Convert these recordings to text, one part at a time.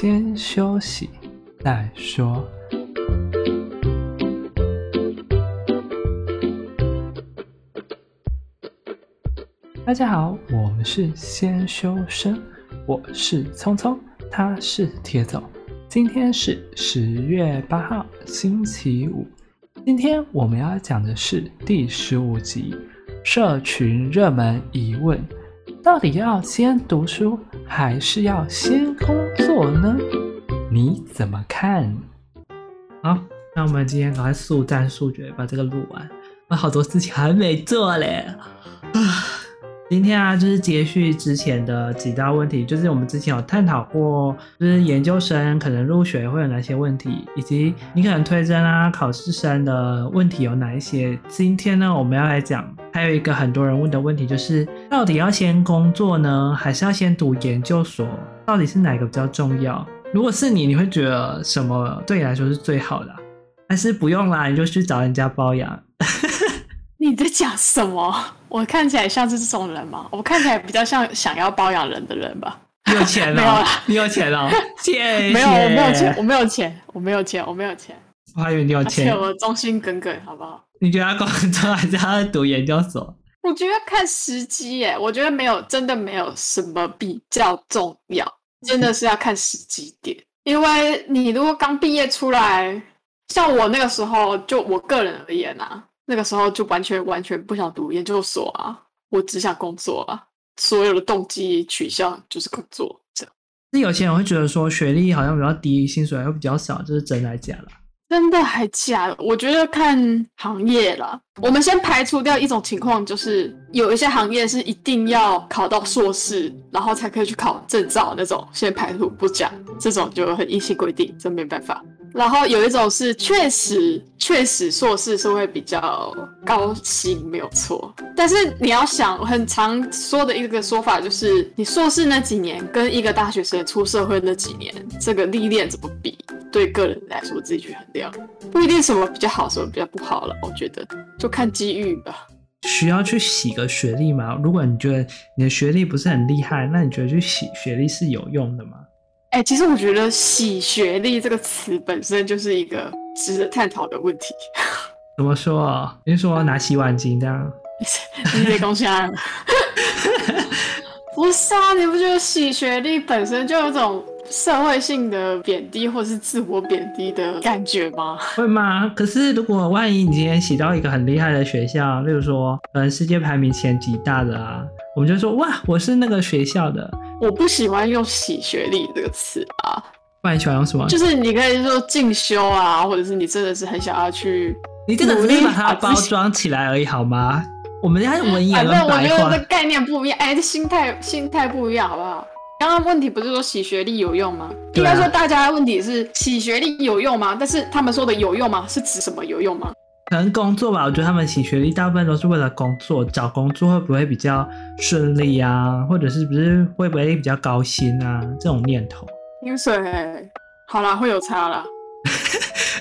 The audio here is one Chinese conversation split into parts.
先休息再说。大家好，我们是先修身，我是聪聪，他是铁总。今天是十月八号，星期五。今天我们要讲的是第十五集：社群热门疑问，到底要先读书还是要先工作呢？你怎么看？好，那我们今天赶快速战速决，把这个录完。我好多事情还没做嘞，啊。今天啊，就是接续之前的几道问题，就是我们之前有探讨过，就是研究生可能入学会有哪些问题，以及你可能推甄啊、考试生的问题有哪一些。今天呢，我们要来讲，还有一个很多人问的问题，就是到底要先工作呢，还是要先读研究所？到底是哪个比较重要？如果是你，你会觉得什么对你来说是最好的？还是不用啦，你就去找人家包养？你在讲什么？我看起来像是这种人吗？我看起来比较像想要包养人的人吧？你有钱了？你有钱了？谢谢。没有，我没有钱，我没有钱，我没有钱，我没有钱。我还以为你有钱。而且我忠心耿耿，好不好？你觉得他工作还是要读研究所？我觉得看时机耶。我觉得没有，真的没有什么比较重要，真的是要看时机点。因为你如果刚毕业出来，像我那个时候，就我个人而言啊。那个时候就完全完全不想读研究所啊，我只想工作啊，所有的动机取向就是工作这样。那有些人会觉得说学历好像比较低，薪水又比较少，这是真的还假的？真的还假的？我觉得看行业啦。我们先排除掉一种情况，就是有一些行业是一定要考到硕士，然后才可以去考证照那种，先排除不讲，这种就很硬性规定，真没办法。然后有一种是确实确实硕士是会比较高薪，没有错。但是你要想，很常说的一个说法就是，你硕士那几年跟一个大学生出社会那几年，这个历练怎么比？对个人来说，自己去衡量，不一定什么比较好，什么比较不好了。我觉得就看机遇吧。需要去洗个学历吗？如果你觉得你的学历不是很厉害，那你觉得去洗学历是有用的吗？哎、欸，其实我觉得“洗学历”这个词本身就是一个值得探讨的问题。怎么说啊？你是说拿洗碗巾这样？你得恭喜啊！不是啊，你不觉得洗学历本身就有种社会性的贬低或是自我贬低的感觉吗？会吗？可是如果万一你今天洗到一个很厉害的学校，例如说，嗯，世界排名前几大的啊，我们就说哇，我是那个学校的。我不喜欢用“洗学历”这个词啊。不然你喜欢用什么？就是你可以说进修啊，或者是你真的是很想要去，你这个只是把它包装起来而已，好吗？我们家文言文白话。反正我觉得这概念不一样，哎，这心态心态不一样，好不好？刚刚问题不是说洗学历有用吗？应该说大家的问题是洗学历有用吗？但是他们说的有用吗？是指什么有用吗？可能工作吧，我觉得他们洗学历大部分都是为了工作，找工作会不会比较顺利啊？或者是不是会不会比较高薪啊？这种念头。薪水好啦，会有差啦。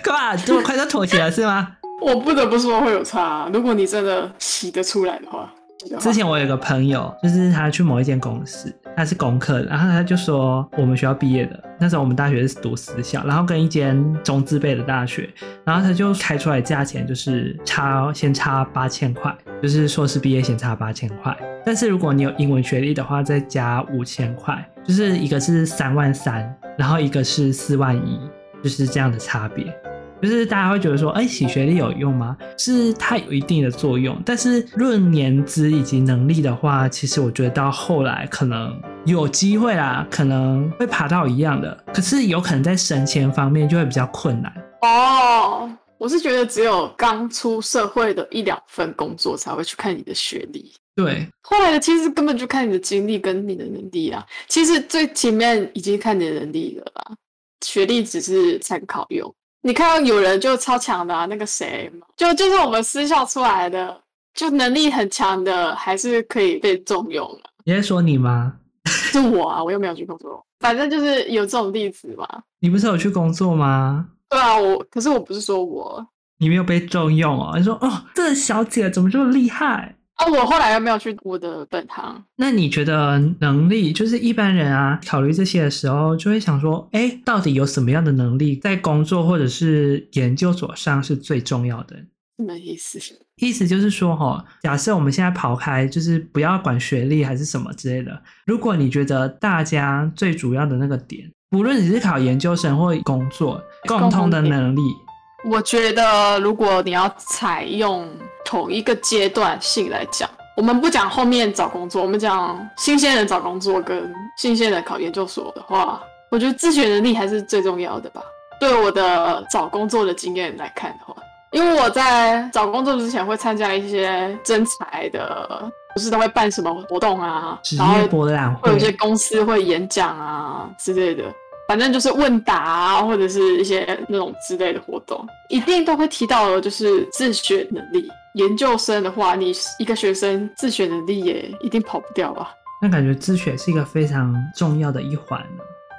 干嘛这么快就妥协了是吗？我不得不说会有差，如果你真的洗得出来的话。之前我有个朋友，就是他去某一间公司，他是工科的，然后他就说我们学校毕业的，那时候我们大学是读私校，然后跟一间中字辈的大学，然后他就开出来价钱就是差先差八千块，就是硕士毕业先差八千块，但是如果你有英文学历的话，再加五千块，就是一个是三万三，然后一个是四万一，就是这样的差别。就是大家会觉得说，哎，洗学历有用吗？是它有一定的作用，但是论年资以及能力的话，其实我觉得到后来可能有机会啦，可能会爬到一样的，可是有可能在升迁方面就会比较困难。哦，我是觉得只有刚出社会的一两份工作才会去看你的学历，对，后来的其实根本就看你的经历跟你的能力啊。其实最前面已经看你的能力了啦，学历只是参考用。你看到有人就超强的啊，那个谁，就就是我们私校出来的，就能力很强的，还是可以被重用啊。你在说你吗？是我啊，我又没有去工作，反正就是有这种例子嘛。你不是有去工作吗？对啊，我可是我不是说我，你没有被重用哦。你说哦，这小姐怎么这么厉害？啊，我后来又没有去我的本行。那你觉得能力，就是一般人啊，考虑这些的时候，就会想说，哎，到底有什么样的能力，在工作或者是研究所上是最重要的？什么意思？意思就是说，哈，假设我们现在刨开，就是不要管学历还是什么之类的，如果你觉得大家最主要的那个点，无论你是考研究生或工作，共通的能力。我觉得，如果你要采用同一个阶段性来讲，我们不讲后面找工作，我们讲新鲜人找工作跟新鲜人考研究所的话，我觉得自学能力还是最重要的吧。对我的找工作的经验来看的话，因为我在找工作之前会参加一些征才的，不是都会办什么活动啊，然后博览会，会有一些公司会演讲啊之类的。反正就是问答啊，或者是一些那种之类的活动，一定都会提到的，就是自学能力。研究生的话，你一个学生自学能力也一定跑不掉吧？那感觉自学是一个非常重要的一环。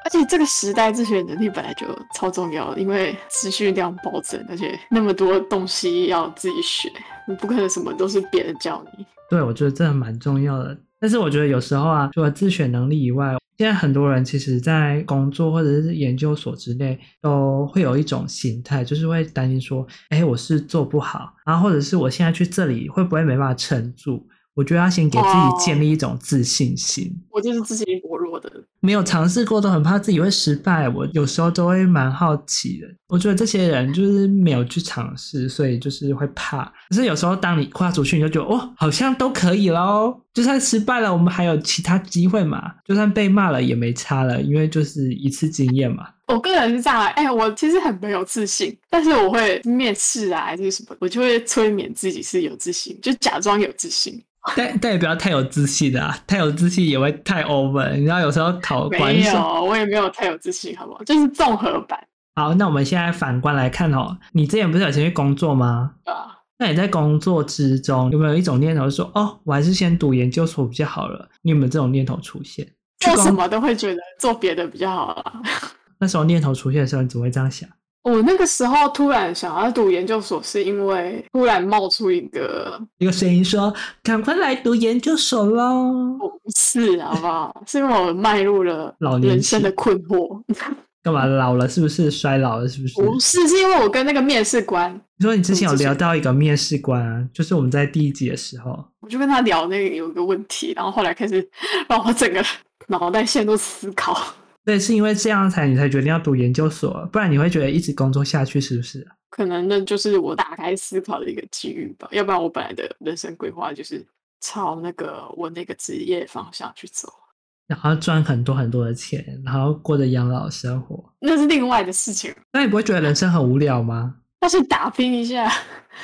而且这个时代自学能力本来就超重要，因为资讯量暴增，而且那么多东西要自己学，你不可能什么都是别人教你。对，我觉得这蛮重要的。但是我觉得有时候啊，除了自学能力以外，现在很多人其实，在工作或者是研究所之内，都会有一种心态，就是会担心说，哎，我是做不好，然后或者是我现在去这里会不会没办法撑住？我觉得要先给自己建立一种自信心。哦、我就是自信薄弱的，没有尝试过，都很怕自己会失败。我有时候都会蛮好奇的。我觉得这些人就是没有去尝试，所以就是会怕。可是有时候当你跨出去，你就觉得哦，好像都可以喽。就算失败了，我们还有其他机会嘛。就算被骂了也没差了，因为就是一次经验嘛。我个人是这样，哎、欸，我其实很没有自信，但是我会面试啊，还是什么，我就会催眠自己是有自信，就假装有自信。但但也不要太有自信的啊，太有自信也会太 over。你知道有时候考官没有，我也没有太有自信，好不好？就是综合版。好，那我们现在反观来看哦，你之前不是有先去工作吗？啊。那你在工作之中有没有一种念头说，哦，我还是先读研究所比较好了？你有没有这种念头出现？做什么都会觉得做别的比较好啊。那时候念头出现的时候，你怎么会这样想？我那个时候突然想要读研究所，是因为突然冒出一个一个声音说：“赶快来读研究所喽！”不是，好不好？是因为我迈入了老人生的困惑。干嘛老了？是不是衰老了？是不是？不是，是因为我跟那个面试官。你说你之前有聊到一个面试官啊，就是我们在第一集的时候，我就跟他聊那个有一个问题，然后后来开始 让我整个脑袋陷入思考。对，是因为这样才你才决定要读研究所，不然你会觉得一直工作下去是不是？可能那就是我打开思考的一个机遇吧，要不然我本来的人生规划就是朝那个我那个职业方向去走，然后赚很多很多的钱，然后过着养老生活，那是另外的事情。那你不会觉得人生很无聊吗？但是打拼一下，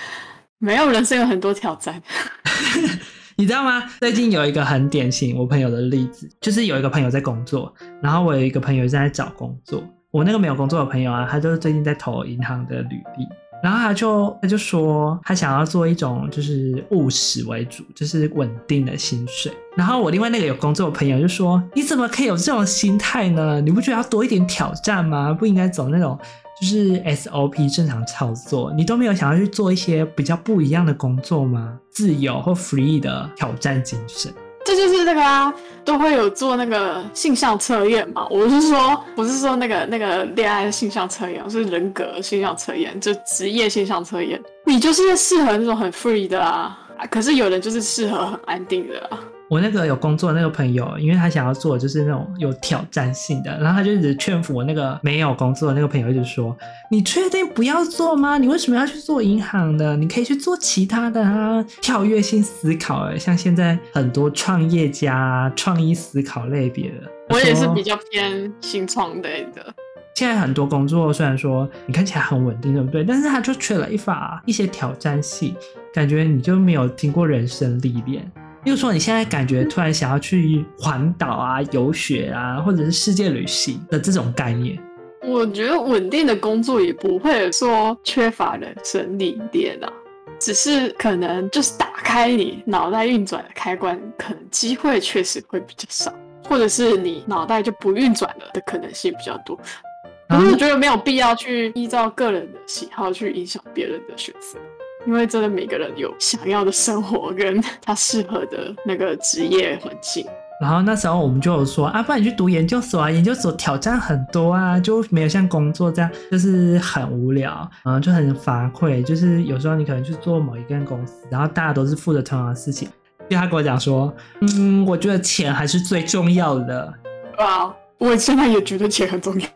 没有人生有很多挑战。你知道吗？最近有一个很典型我朋友的例子，就是有一个朋友在工作，然后我有一个朋友正在找工作。我那个没有工作的朋友啊，他就是最近在投银行的履历，然后他就他就说他想要做一种就是务实为主，就是稳定的薪水。然后我另外那个有工作的朋友就说：“你怎么可以有这种心态呢？你不觉得要多一点挑战吗？不应该走那种。”就是 SOP 正常操作，你都没有想要去做一些比较不一样的工作吗？自由或 free 的挑战精神，这就是那个啊，都会有做那个性向测验嘛。我是说，不是说那个那个恋爱性向测验，我是人格性向测验，就职业性向测验。你就是适合那种很 free 的啊，可是有人就是适合很安定的啊。我那个有工作的那个朋友，因为他想要做就是那种有挑战性的，然后他就一直劝服我那个没有工作的那个朋友，一直说：“你确定不要做吗？你为什么要去做银行的？你可以去做其他的啊，跳跃性思考。”哎，像现在很多创业家、创意思考类别的，我也是比较偏新创类的。现在很多工作虽然说你看起来很稳定，对不对？但是他就缺了一把一些挑战性，感觉你就没有经过人生历练。比如说，你现在感觉突然想要去环岛啊、游学啊，或者是世界旅行的这种概念，我觉得稳定的工作也不会说缺乏人生历练啊，只是可能就是打开你脑袋运转的开关，可能机会确实会比较少，或者是你脑袋就不运转了的可能性比较多。可是我觉得没有必要去依照个人的喜好去影响别人的选择。因为真的每个人有想要的生活跟他适合的那个职业环境。然后那时候我们就有说啊，不然你去读研究所啊，研究所挑战很多啊，就没有像工作这样就是很无聊，嗯，就很乏味。就是有时候你可能去做某一间公司，然后大家都是负责同样的事情。就他跟我讲说，嗯，我觉得钱还是最重要的。哇，我现在也觉得钱很重要。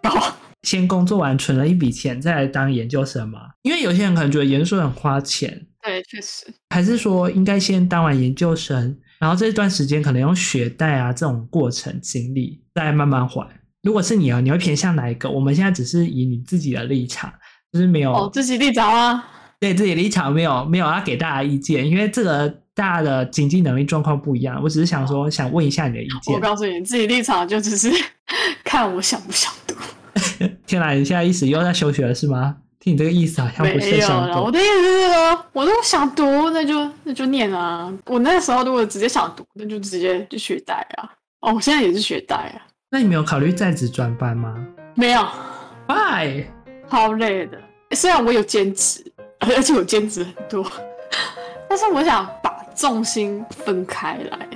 先工作完存了一笔钱，再来当研究生嘛？因为有些人可能觉得研究生很花钱。对，确实。还是说应该先当完研究生，然后这段时间可能用学贷啊这种过程经历，再慢慢还。如果是你啊，你会偏向哪一个？我们现在只是以你自己的立场，就是没有哦，自己立场啊。对自己立场没有没有要给大家意见，因为这个大家的经济能力状况不一样。我只是想说，想问一下你的意见。我告诉你，自己立场就只是 看我想不想读。天哪，你现在意思又在休学了是吗？听你这个意思好像不是想读。我的意思是说，我都想读，那就那就念啊。我那时候如果直接想读，那就直接就学贷啊。哦，我现在也是学贷啊。那你没有考虑在职专班吗？没有。Why？好累的。虽然我有兼职，而且我兼职很多，但是我想把重心分开来。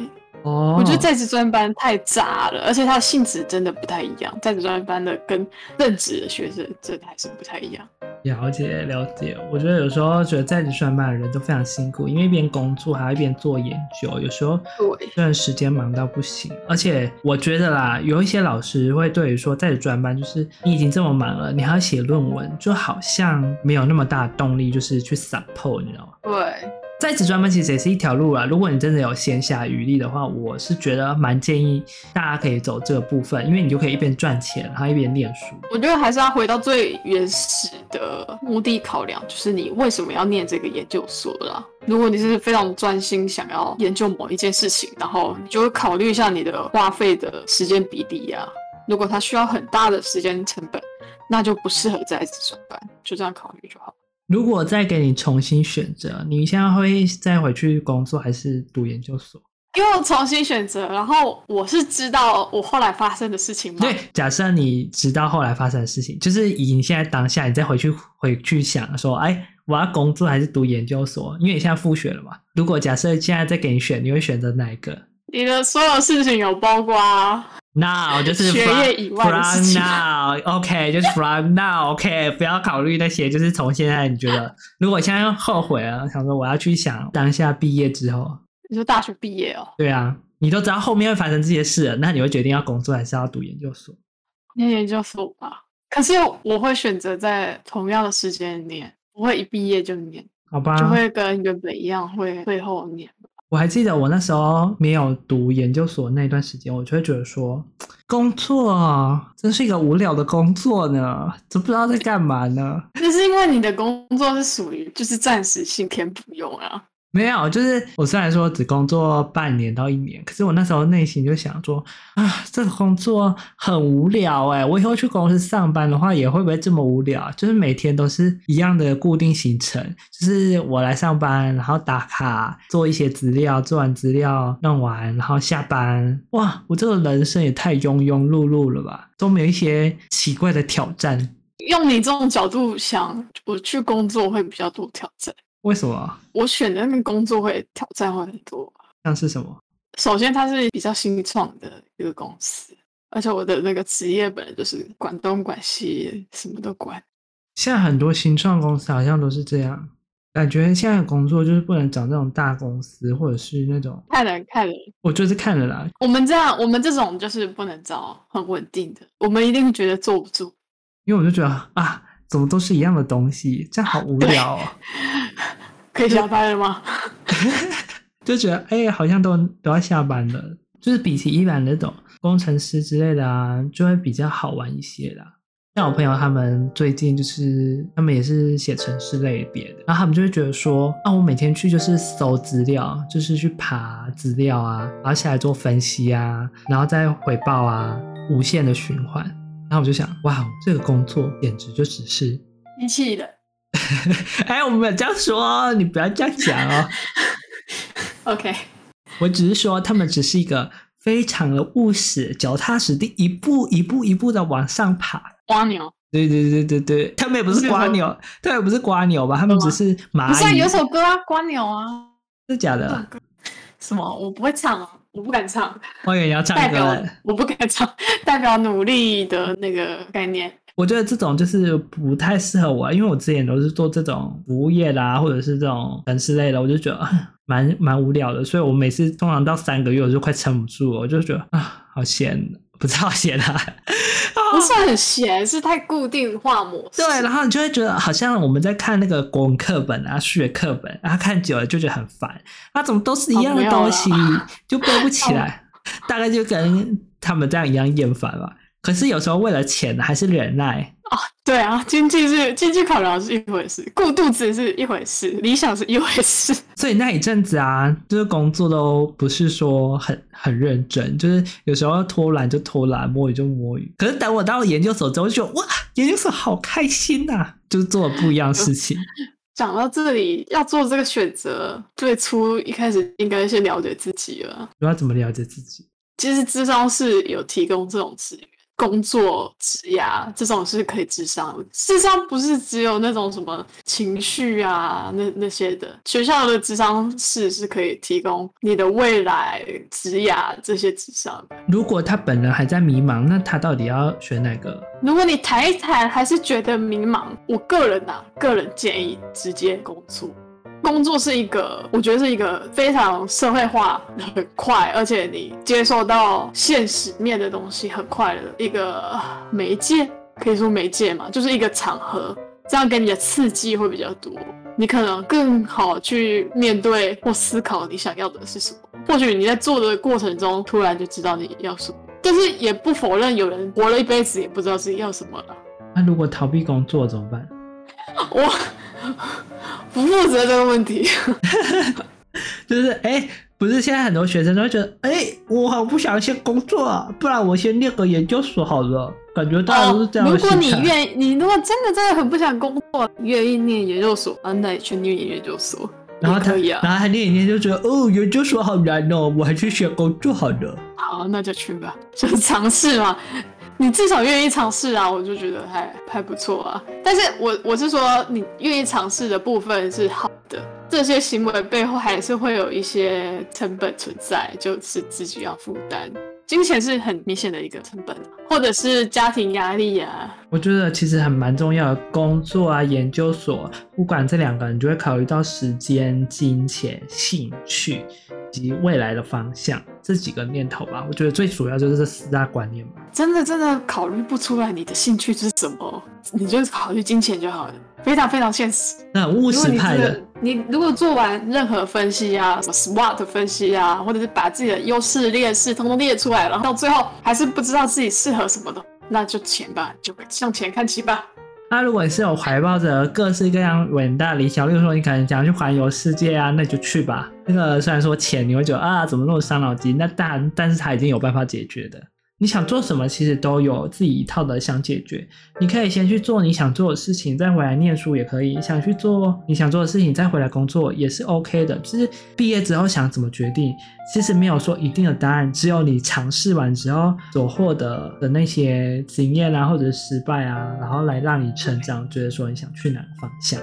哦，我觉得在职专班太杂了，而且它的性质真的不太一样。在职专班的跟任职的学生真的还是不太一样。了解了解，我觉得有时候觉得在职专班的人都非常辛苦，因为一边工作还要一边做研究，有时候对，虽然时间忙到不行。而且我觉得啦，有一些老师会对于说在职专班，就是你已经这么忙了，你还要写论文，就好像没有那么大的动力，就是去 support，你知道吗？对。在职专班其实也是一条路啊。如果你真的有闲暇余力的话，我是觉得蛮建议大家可以走这个部分，因为你就可以一边赚钱，然后一边念书。我觉得还是要回到最原始的目的考量，就是你为什么要念这个研究所啦。如果你是非常专心想要研究某一件事情，然后你就会考虑一下你的花费的时间比例啊。如果它需要很大的时间成本，那就不适合在职专班，就这样考虑就好。如果再给你重新选择，你现在会再回去工作还是读研究所？因为我重新选择，然后我是知道我后来发生的事情吗？对，假设你知道后来发生的事情，就是以你现在当下，你再回去回去想说，哎，我要工作还是读研究所？因为你现在复学了嘛。如果假设现在再给你选，你会选择哪一个？你的所有事情有包括。啊 Now 就是 from, 学业以外的事情。Now，OK，okay, 就是 From now，OK，、okay, 不要考虑那些，就是从现在你觉得，如果现在后悔了，想说我要去想当下毕业之后，你说大学毕业哦？对啊，你都知道后面会发生这些事了，那你会决定要工作还是要读研究所？念研究所吧。可是我会选择在同样的时间念，不会一毕业就念，好吧？就会跟原本一样，会会后念。我还记得我那时候没有读研究所那段时间，我就会觉得说，工作真是一个无聊的工作呢，都不知道在干嘛呢。那是因为你的工作是属于就是暂时性填补用啊。没有，就是我虽然说只工作半年到一年，可是我那时候内心就想说啊，这个工作很无聊哎，我以后去公司上班的话，也会不会这么无聊？就是每天都是一样的固定行程，就是我来上班，然后打卡，做一些资料，做完资料弄完，然后下班。哇，我这个人生也太庸庸碌碌了吧，都没有一些奇怪的挑战。用你这种角度想，我去工作会比较多挑战。为什么？我选的那个工作会挑战会很多。像是什么？首先，它是比较新创的一个公司，而且我的那个职业本来就是管东管西，什么都管。现在很多新创公司好像都是这样，感觉现在的工作就是不能找那种大公司，或者是那种看人看人。我就是看人啦。我们这样，我们这种就是不能找很稳定的，我们一定觉得坐不住。因为我就觉得啊。怎么都是一样的东西，这样好 无聊哦。可以下班了吗？就觉得哎、欸，好像都都要下班了。就是比起一般那种工程师之类的啊，就会比较好玩一些啦。像我朋友他们最近就是他们也是写程式类别的，然后他们就会觉得说，啊，我每天去就是搜资料，就是去爬资料啊，然后下来做分析啊，然后再回报啊，无限的循环。然后我就想，哇，这个工作简直就只是机器的。哎，我们没有这样说，你不要这样讲哦。OK，我只是说，他们只是一个非常的务实、脚踏实地，一步一步一步的往上爬。瓜牛。对对对对对，他们也不是瓜牛，他们也不是瓜牛吧？他们只是蚂蚁。不是有首歌啊，瓜牛啊，是假的？什么？我不会唱啊，我不敢唱。我以为你要唱歌。代表我不敢唱，代表努力的那个概念。我觉得这种就是不太适合我，因为我之前都是做这种服务业啦，或者是这种城市类的，我就觉得蛮蛮无聊的，所以我每次通常到三个月我就快撑不住了，我就觉得啊，好闲，不知道闲啊，不是很闲，是太固定化模式。对，然后你就会觉得好像我们在看那个国文课本啊、数学课本，然后看久了就觉得很烦，啊，怎么都是一样的东西，就背不起来，大概就跟他们这样一样厌烦吧。可是有时候为了钱还是忍耐啊，对啊，经济是经济考量是一回事，顾肚子是一回事，理想是一回事。所以那一阵子啊，就是工作都不是说很很认真，就是有时候偷懒就偷懒，摸鱼就摸鱼。可是等我到了研究所之后，就哇，研究所好开心呐、啊，就是做了不一样的事情。讲到这里，要做这个选择，最初一开始应该先了解自己了。我要怎么了解自己？其实智商是有提供这种资源。工作、职涯这种是可以智商的，咨商不是只有那种什么情绪啊，那那些的。学校的智商室是可以提供你的未来职涯这些智商。如果他本人还在迷茫，那他到底要选哪个？如果你谈一谈还是觉得迷茫，我个人啊，个人建议直接工作。工作是一个，我觉得是一个非常社会化很快，而且你接受到现实面的东西很快的一个媒介，可以说媒介嘛，就是一个场合，这样给你的刺激会比较多，你可能更好去面对或思考你想要的是什么。或许你在做的过程中，突然就知道你要什么，但是也不否认有人活了一辈子也不知道自己要什么了。那如果逃避工作怎么办？我。不负责这个问题，就是哎、欸，不是现在很多学生都会觉得，哎、欸，我好不想先工作啊，不然我先念个研究所好了。感觉大家都是这样、哦。如果你愿意，你如果真的真的很不想工作，愿意念研究所，啊，那你去念研究所，然后他啊，然后他念一念就觉得，哦，研究所好难哦，我还去选工作好了。好，那就去吧，就是尝试嘛。你至少愿意尝试啊，我就觉得还还不错啊。但是我我是说，你愿意尝试的部分是好的，这些行为背后还是会有一些成本存在，就是自己要负担。金钱是很明显的一个成本，或者是家庭压力啊。我觉得其实还蛮重要的，工作啊、研究所，不管这两个，你就会考虑到时间、金钱、兴趣。及未来的方向这几个念头吧，我觉得最主要就是这四大观念吧。真的真的考虑不出来你的兴趣是什么，你就考虑金钱就好了，非常非常现实。那务实派的，你如果做完任何分析啊，什么 SWOT 分析啊，或者是把自己的优势劣势通通列出来，然后到最后还是不知道自己适合什么的，那就钱吧，就向前看齐吧。那、如果你是有怀抱着各式各样伟大理想，例如说你可能想去环游世界啊，那就去吧。那个虽然说钱你会觉得啊，怎么那么伤脑筋，那但但是他已经有办法解决的。你想做什么，其实都有自己一套的想解决。你可以先去做你想做的事情，再回来念书也可以。想去做你想做的事情，再回来工作也是 OK 的。就是毕业之后想怎么决定，其实没有说一定的答案，只有你尝试完之后所获得的那些经验啊，或者失败啊，然后来让你成长，觉得说你想去哪个方向。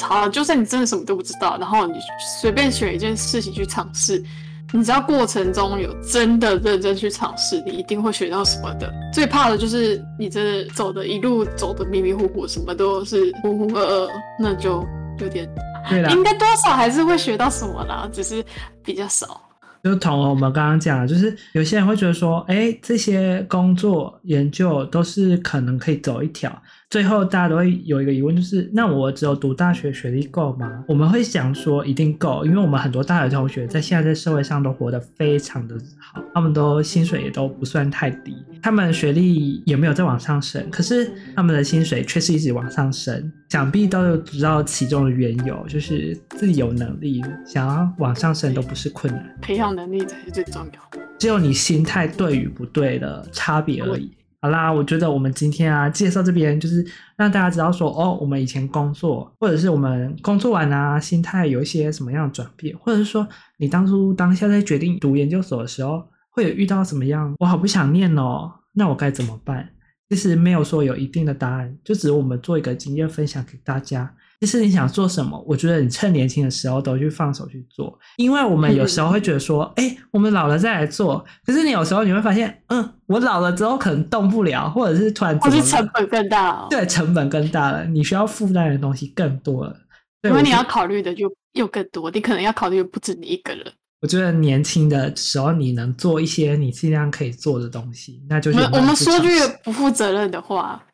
好，就算你真的什么都不知道，然后你随便选一件事情去尝试。你知道过程中有真的认真去尝试，你一定会学到什么的。最怕的就是你真的走的一路走的迷迷糊糊，什么都是浑浑噩噩，那就有点。对啦，应该多少还是会学到什么啦，只是比较少。就同我们刚刚讲，就是有些人会觉得说，哎，这些工作研究都是可能可以走一条。最后，大家都会有一个疑问，就是那我只有读大学学历够吗？我们会想说一定够，因为我们很多大学同学在现在在社会上都活得非常的好，他们都薪水也都不算太低，他们学历也没有再往上升，可是他们的薪水却是一直往上升。想必都有知道其中的缘由，就是自己有能力想要往上升都不是困难，培养能力才是最重要，只有你心态对与不对的差别而已。好啦，我觉得我们今天啊介绍这边就是让大家知道说哦，我们以前工作，或者是我们工作完啊，心态有一些什么样的转变，或者是说你当初当下在决定读研究所的时候，会有遇到什么样，我好不想念哦，那我该怎么办？其实没有说有一定的答案，就只是我们做一个经验分享给大家。其实你想做什么，我觉得你趁年轻的时候都去放手去做，因为我们有时候会觉得说，哎、欸，我们老了再来做。可是你有时候你会发现，嗯，我老了之后可能动不了，或者是突然或是成本更大了。对，成本更大了，你需要负担的东西更多了。因为你要考虑的就又更多，你可能要考虑的不止你一个人。我觉得年轻的时候你能做一些你尽量可以做的东西，那就是我们说句不负责任的话。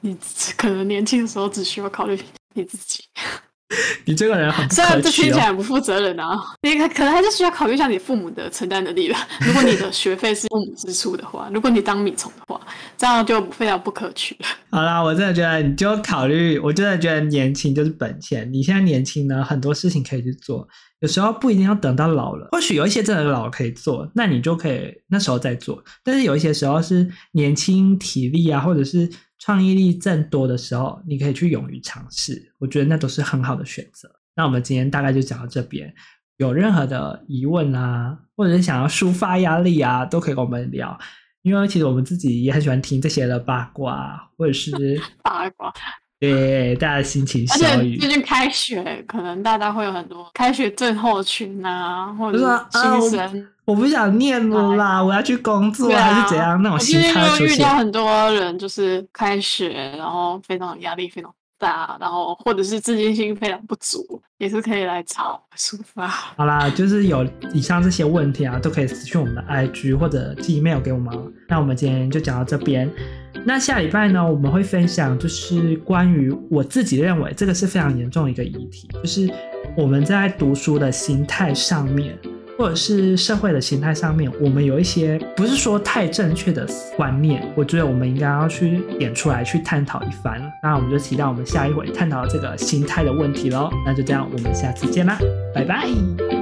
你可能年轻的时候只需要考虑你自己。你这个人很不可取哦。虽然这听起来不负责任啊，你可能还是需要考虑一下你父母的承担能力了。如果你的学费是父母支出的话，如果你当米虫的话，这样就非常不可取了。好啦，我真的觉得你就考虑，我真的觉得年轻就是本钱。你现在年轻呢，很多事情可以去做。有时候不一定要等到老了，或许有一些真的老可以做，那你就可以那时候再做。但是有一些时候是年轻体力啊，或者是创意力正多的时候，你可以去勇于尝试。我觉得那都是很好的选择。那我们今天大概就讲到这边。有任何的疑问啊，或者是想要抒发压力啊，都可以跟我们聊。因为其实我们自己也很喜欢听这些的八卦，或者是 八卦。对，大家心情小雨。而且最近开学，可能大家会有很多开学症候群啊，或者是新生、啊我，我不想念了啦，啊、我要去工作、啊、还是怎样？那种心态出现。我最近遇到很多人，就是开学，然后非常压力非常大，然后或者是自信心非常不足，也是可以来找抒发。好啦，就是有以上这些问题啊，都可以私讯我们的 IG 或者寄 email 给我们。那我们今天就讲到这边。那下礼拜呢，我们会分享就是关于我自己认为这个是非常严重的一个议题，就是我们在读书的心态上面，或者是社会的心态上面，我们有一些不是说太正确的观念，我觉得我们应该要去点出来去探讨一番。那我们就期待我们下一回探讨这个心态的问题喽。那就这样，我们下次见啦，拜拜。